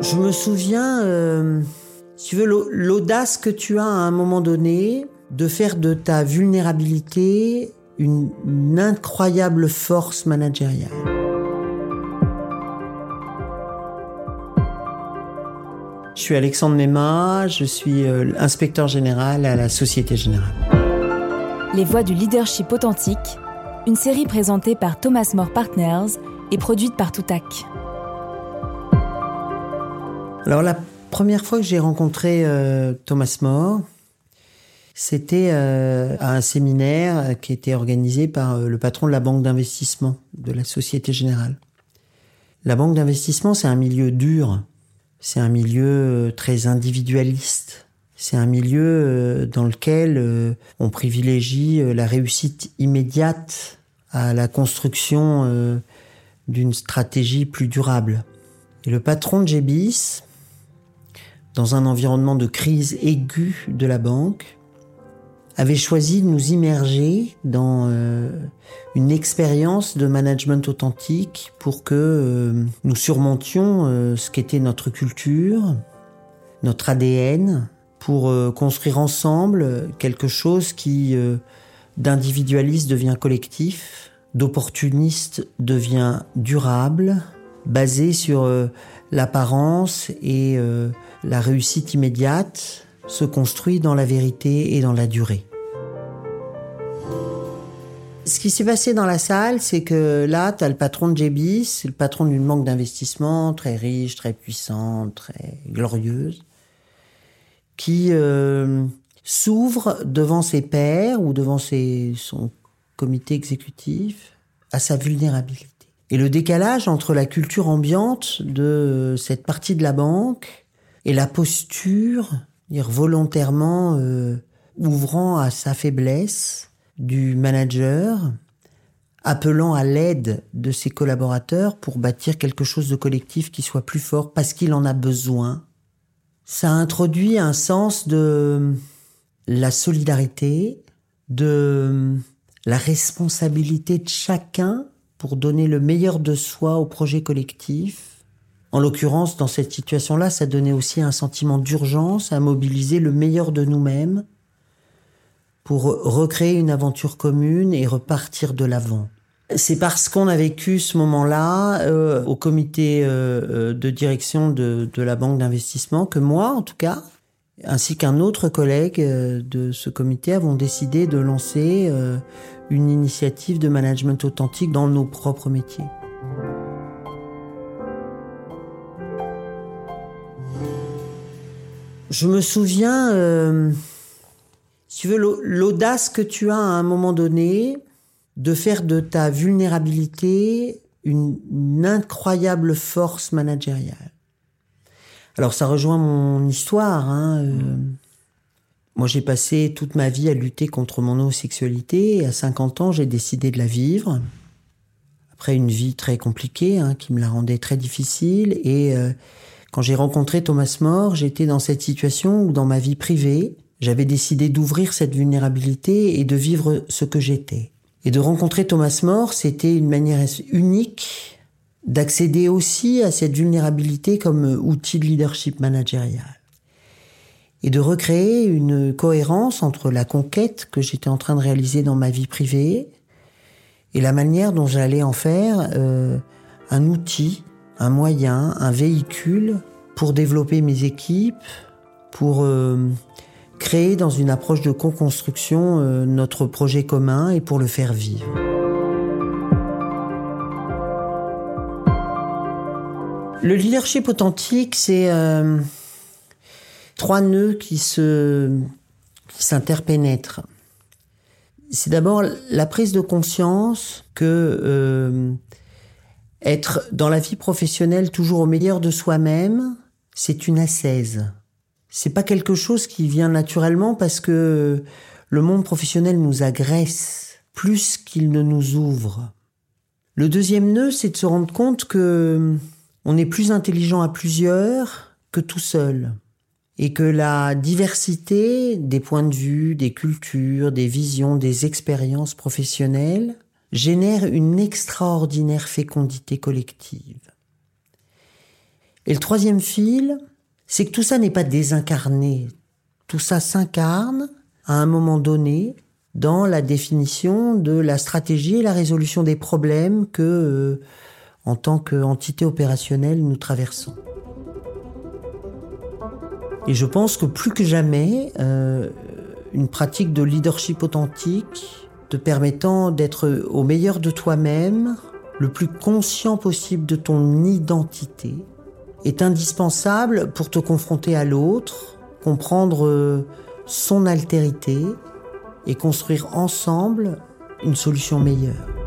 Je me souviens, euh, si tu veux, l'audace que tu as à un moment donné de faire de ta vulnérabilité une, incroyable force managériale. Je suis Alexandre Mema, je suis euh, inspecteur général à la Société Générale. Les voix du leadership authentique, une série présentée par Thomas More Partners et produite par Toutac. Alors la première fois que j'ai rencontré euh, Thomas More, c'était euh, à un séminaire qui était organisé par euh, le patron de la banque d'investissement de la Société Générale. La banque d'investissement, c'est un milieu dur, c'est un milieu très individualiste, c'est un milieu dans lequel on privilégie la réussite immédiate à la construction d'une stratégie plus durable. Et le patron de Gebis, dans un environnement de crise aiguë de la banque, avait choisi de nous immerger dans euh, une expérience de management authentique pour que euh, nous surmontions euh, ce qu'était notre culture, notre ADN, pour construire ensemble quelque chose qui d'individualiste devient collectif, d'opportuniste devient durable, basé sur l'apparence et la réussite immédiate se construit dans la vérité et dans la durée. Ce qui s'est passé dans la salle, c'est que là, tu as le patron de c'est le patron d'une banque d'investissement très riche, très puissante, très glorieuse, qui euh, s'ouvre devant ses pairs ou devant son comité exécutif à sa vulnérabilité. Et le décalage entre la culture ambiante de cette partie de la banque et la posture, dire volontairement euh, ouvrant à sa faiblesse du manager, appelant à l'aide de ses collaborateurs pour bâtir quelque chose de collectif qui soit plus fort parce qu'il en a besoin. Ça introduit un sens de la solidarité, de la responsabilité de chacun pour donner le meilleur de soi au projet collectif en l'occurrence, dans cette situation-là, ça donnait aussi un sentiment d'urgence à mobiliser le meilleur de nous-mêmes pour recréer une aventure commune et repartir de l'avant. C'est parce qu'on a vécu ce moment-là euh, au comité euh, euh, de direction de, de la banque d'investissement que moi, en tout cas, ainsi qu'un autre collègue de ce comité, avons décidé de lancer une initiative de management authentique dans nos propres métiers. Je me souviens, euh, si tu veux, l'audace que tu as à un moment donné de faire de ta vulnérabilité une, incroyable force managériale. Alors ça rejoint mon histoire. Hein, euh. moi j'ai passé toute ma vie à lutter contre mon homosexualité et à 50 ans j'ai décidé de la vivre. Après une vie très compliquée hein, qui me la rendait très difficile et euh, quand j'ai rencontré Thomas More, j'étais dans cette situation où dans ma vie privée, j'avais décidé d'ouvrir cette vulnérabilité et de vivre ce que j'étais. Et de rencontrer Thomas More, c'était une manière unique d'accéder aussi à cette vulnérabilité comme outil de leadership managérial. Et de recréer une cohérence entre la conquête que j'étais en train de réaliser dans ma vie privée et la manière dont j'allais en faire euh, un outil un moyen, un véhicule pour développer mes équipes, pour euh, créer dans une approche de co-construction euh, notre projet commun et pour le faire vivre. Le leadership authentique, c'est euh, trois nœuds qui se qui s'interpénètrent. C'est d'abord la prise de conscience que être dans la vie professionnelle toujours au meilleur de soi-même, c'est une assaise. C'est pas quelque chose qui vient naturellement parce que le monde professionnel nous agresse plus qu'il ne nous ouvre. Le deuxième nœud, c'est de se rendre compte que on est plus intelligent à plusieurs que tout seul. Et que la diversité des points de vue, des cultures, des visions, des expériences professionnelles génère une extraordinaire fécondité collective. Et le troisième fil, c'est que tout ça n'est pas désincarné. Tout ça s'incarne à un moment donné dans la définition de la stratégie et la résolution des problèmes que, euh, en tant qu'entité opérationnelle, nous traversons. Et je pense que plus que jamais, euh, une pratique de leadership authentique te permettant d'être au meilleur de toi-même, le plus conscient possible de ton identité, est indispensable pour te confronter à l'autre, comprendre euh, son altérité et construire ensemble une solution meilleure.